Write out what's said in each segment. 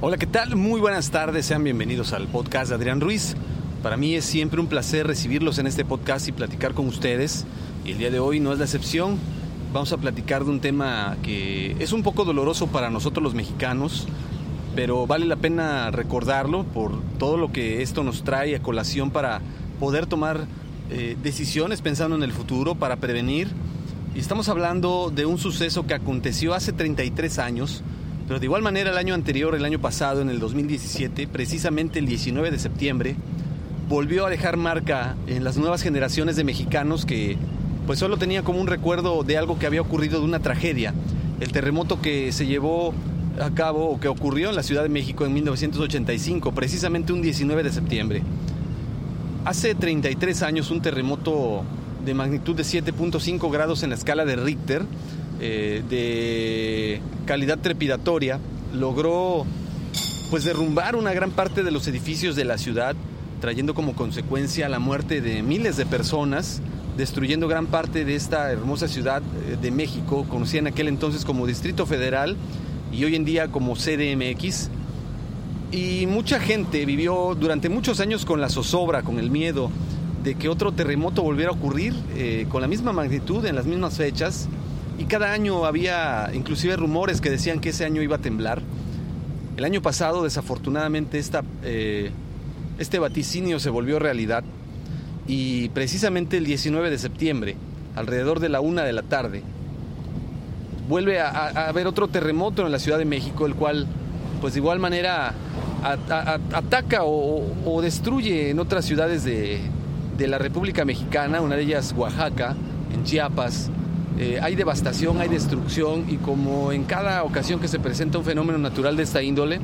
Hola, ¿qué tal? Muy buenas tardes, sean bienvenidos al podcast de Adrián Ruiz. Para mí es siempre un placer recibirlos en este podcast y platicar con ustedes. Y el día de hoy no es la excepción. Vamos a platicar de un tema que es un poco doloroso para nosotros los mexicanos, pero vale la pena recordarlo por todo lo que esto nos trae a colación para poder tomar eh, decisiones pensando en el futuro, para prevenir. Y estamos hablando de un suceso que aconteció hace 33 años, pero de igual manera el año anterior, el año pasado, en el 2017, precisamente el 19 de septiembre, volvió a dejar marca en las nuevas generaciones de mexicanos que pues solo tenían como un recuerdo de algo que había ocurrido de una tragedia, el terremoto que se llevó a cabo o que ocurrió en la Ciudad de México en 1985, precisamente un 19 de septiembre. Hace 33 años un terremoto de magnitud de 7.5 grados en la escala de Richter, eh, de calidad trepidatoria, logró pues derrumbar una gran parte de los edificios de la ciudad, trayendo como consecuencia la muerte de miles de personas, destruyendo gran parte de esta hermosa ciudad eh, de México, conocida en aquel entonces como Distrito Federal y hoy en día como CDMX. Y mucha gente vivió durante muchos años con la zozobra, con el miedo de que otro terremoto volviera a ocurrir eh, con la misma magnitud, en las mismas fechas. Y cada año había inclusive rumores que decían que ese año iba a temblar. El año pasado, desafortunadamente, esta, eh, este vaticinio se volvió realidad. Y precisamente el 19 de septiembre, alrededor de la una de la tarde, vuelve a, haber otro terremoto en la Ciudad de México, el cual, pues de igual manera, ataca o, o destruye en otras ciudades de, de la República Mexicana, una de ellas Oaxaca, en Chiapas. Eh, hay devastación, hay destrucción y como en cada ocasión que se presenta un fenómeno natural de esta índole,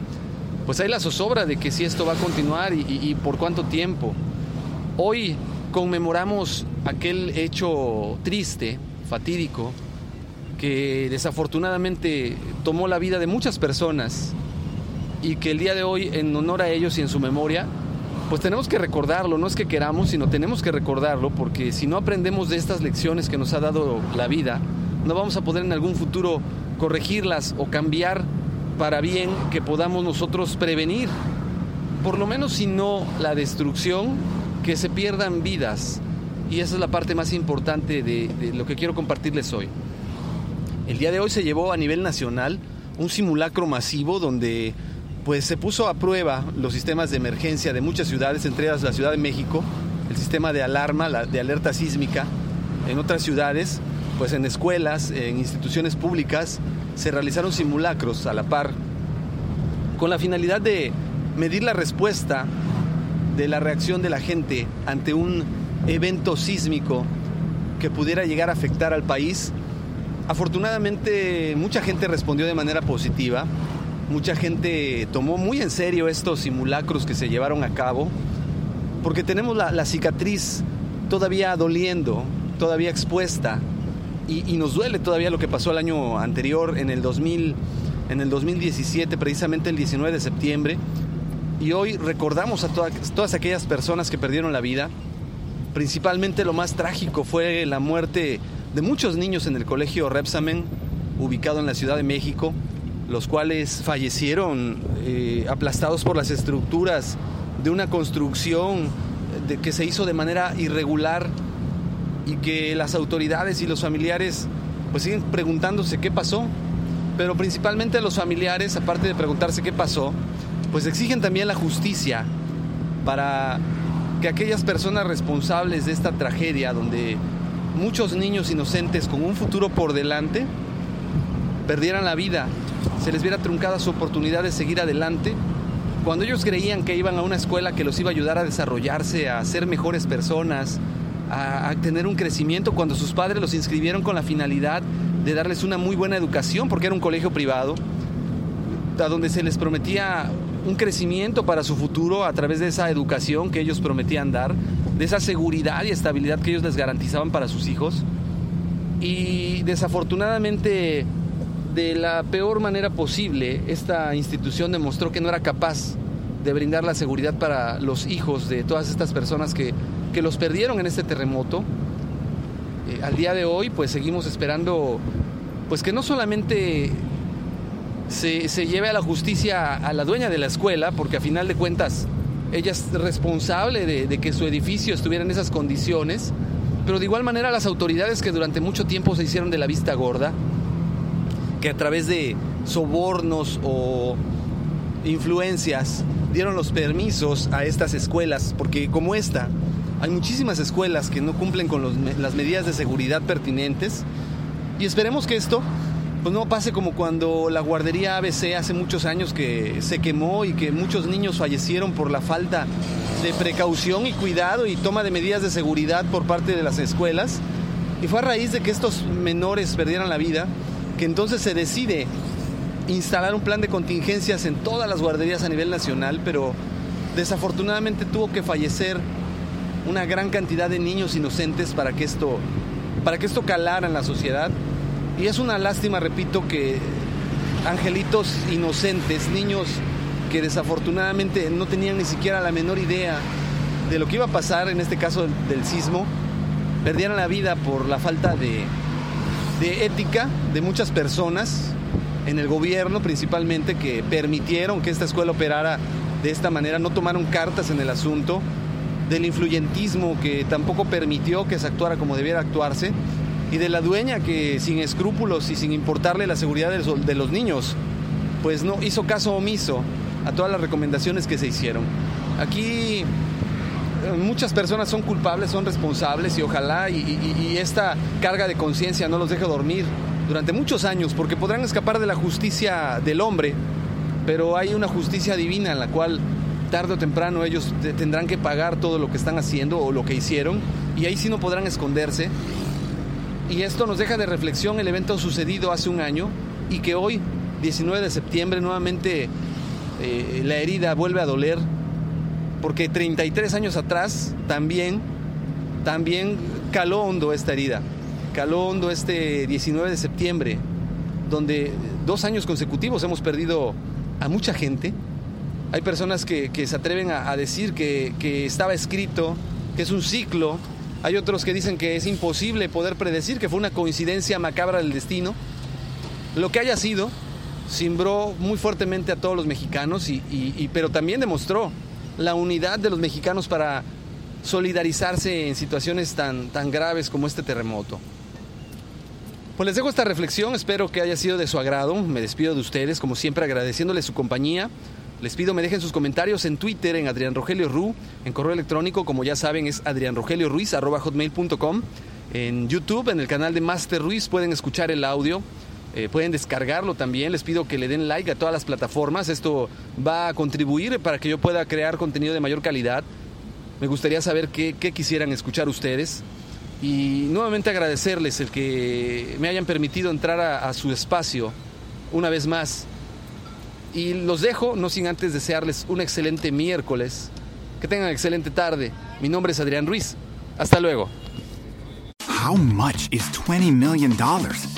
pues hay la zozobra de que si esto va a continuar y, y por cuánto tiempo. Hoy conmemoramos aquel hecho triste, fatídico, que desafortunadamente tomó la vida de muchas personas y que el día de hoy, en honor a ellos y en su memoria, pues tenemos que recordarlo, no es que queramos, sino tenemos que recordarlo, porque si no aprendemos de estas lecciones que nos ha dado la vida, no vamos a poder en algún futuro corregirlas o cambiar para bien que podamos nosotros prevenir, por lo menos si no la destrucción, que se pierdan vidas. Y esa es la parte más importante de, de lo que quiero compartirles hoy. El día de hoy se llevó a nivel nacional un simulacro masivo donde pues se puso a prueba los sistemas de emergencia de muchas ciudades, entre ellas la Ciudad de México, el sistema de alarma, de alerta sísmica. En otras ciudades, pues en escuelas, en instituciones públicas, se realizaron simulacros a la par, con la finalidad de medir la respuesta de la reacción de la gente ante un evento sísmico que pudiera llegar a afectar al país. Afortunadamente mucha gente respondió de manera positiva, Mucha gente tomó muy en serio estos simulacros que se llevaron a cabo, porque tenemos la, cicatriz todavía doliendo, todavía expuesta, y, nos duele todavía lo que pasó el año anterior, en el 2000, en el 2017, precisamente el 19 de septiembre. Y hoy recordamos a todas aquellas personas que perdieron la vida. Principalmente lo más trágico fue la muerte de muchos niños en el colegio Repsamen, ubicado en la Ciudad de México, los cuales fallecieron eh, aplastados por las estructuras de una construcción de, que se hizo de manera irregular y que las autoridades y los familiares pues siguen preguntándose qué pasó, pero principalmente los familiares, aparte de preguntarse qué pasó, pues exigen también la justicia para que aquellas personas responsables de esta tragedia, donde muchos niños inocentes con un futuro por delante, perdieran la vida, se les viera truncada su oportunidad de seguir adelante, cuando ellos creían que iban a una escuela que los iba a ayudar a desarrollarse, a ser mejores personas, a, tener un crecimiento, cuando sus padres los inscribieron con la finalidad de darles una muy buena educación, porque era un colegio privado, a donde se les prometía un crecimiento para su futuro a través de esa educación que ellos prometían dar, de esa seguridad y estabilidad que ellos les garantizaban para sus hijos. Y desafortunadamente, de la peor manera posible, esta institución demostró que no era capaz de brindar la seguridad para los hijos de todas estas personas que, que los perdieron en este terremoto. Eh, al día de hoy, pues seguimos esperando, pues que no solamente se, se, lleve a la justicia a la dueña de la escuela, porque a final de cuentas ella es responsable de, que su edificio estuviera en esas condiciones, pero de igual manera las autoridades que durante mucho tiempo se hicieron de la vista gorda, que a través de sobornos o influencias dieron los permisos a estas escuelas, porque como esta, hay muchísimas escuelas que no cumplen con las medidas de seguridad pertinentes y esperemos que esto pues no pase como cuando la guardería ABC hace muchos años que se quemó y que muchos niños fallecieron por la falta de precaución y cuidado y toma de medidas de seguridad por parte de las escuelas. Y fue a raíz de que estos menores perdieran la vida que entonces se decide instalar un plan de contingencias en todas las guarderías a nivel nacional, pero desafortunadamente tuvo que fallecer una gran cantidad de niños inocentes para que esto, para que esto calara en la sociedad. Y es una lástima, repito, que angelitos inocentes, niños que desafortunadamente no tenían ni siquiera la menor idea de lo que iba a pasar, en este caso del, sismo, perdieran la vida por la falta de, de ética de muchas personas, en el gobierno principalmente, que permitieron que esta escuela operara de esta manera, no tomaron cartas en el asunto, del influyentismo que tampoco permitió que se actuara como debiera actuarse y de la dueña que sin escrúpulos y sin importarle la seguridad de los, niños, pues no hizo caso omiso a todas las recomendaciones que se hicieron. Aquí muchas personas son culpables, son responsables y ojalá y, esta carga de conciencia no los deje dormir durante muchos años porque podrán escapar de la justicia del hombre, pero hay una justicia divina en la cual tarde o temprano ellos tendrán que pagar todo lo que están haciendo o lo que hicieron y ahí sí no podrán esconderse. Y esto nos deja de reflexión el evento sucedido hace un año y que hoy, 19 de septiembre, nuevamente eh, la herida vuelve a doler, porque 33 años atrás también, también caló hondo esta herida, caló hondo este 19 de septiembre, donde dos años consecutivos hemos perdido a mucha gente. Hay personas que, se atreven a, decir que, que estaba escrito, que es un ciclo, hay otros que dicen que es imposible poder predecir, que fue una coincidencia macabra del destino. Lo que haya sido, simbró muy fuertemente a todos los mexicanos, y, pero también demostró la unidad de los mexicanos para solidarizarse en situaciones tan, tan graves como este terremoto. Pues les dejo esta reflexión, espero que haya sido de su agrado. Me despido de ustedes, como siempre, agradeciéndoles su compañía. Les pido me dejen sus comentarios en Twitter, en Adrián Rogelio Ru, en correo electrónico, como ya saben, es adrianrogelioruiz.com, en YouTube, en el canal de Master Ruiz, pueden escuchar el audio. Eh, pueden descargarlo también. Les pido que le den like a todas las plataformas. Esto va a contribuir para que yo pueda crear contenido de mayor calidad. Me gustaría saber qué, quisieran escuchar ustedes. Y nuevamente agradecerles el que me hayan permitido entrar a su espacio una vez más y los dejo, no sin antes desearles un excelente miércoles. Que tengan excelente tarde. Mi nombre es Adrián Ruiz. Hasta luego. How much is 20 million dollars?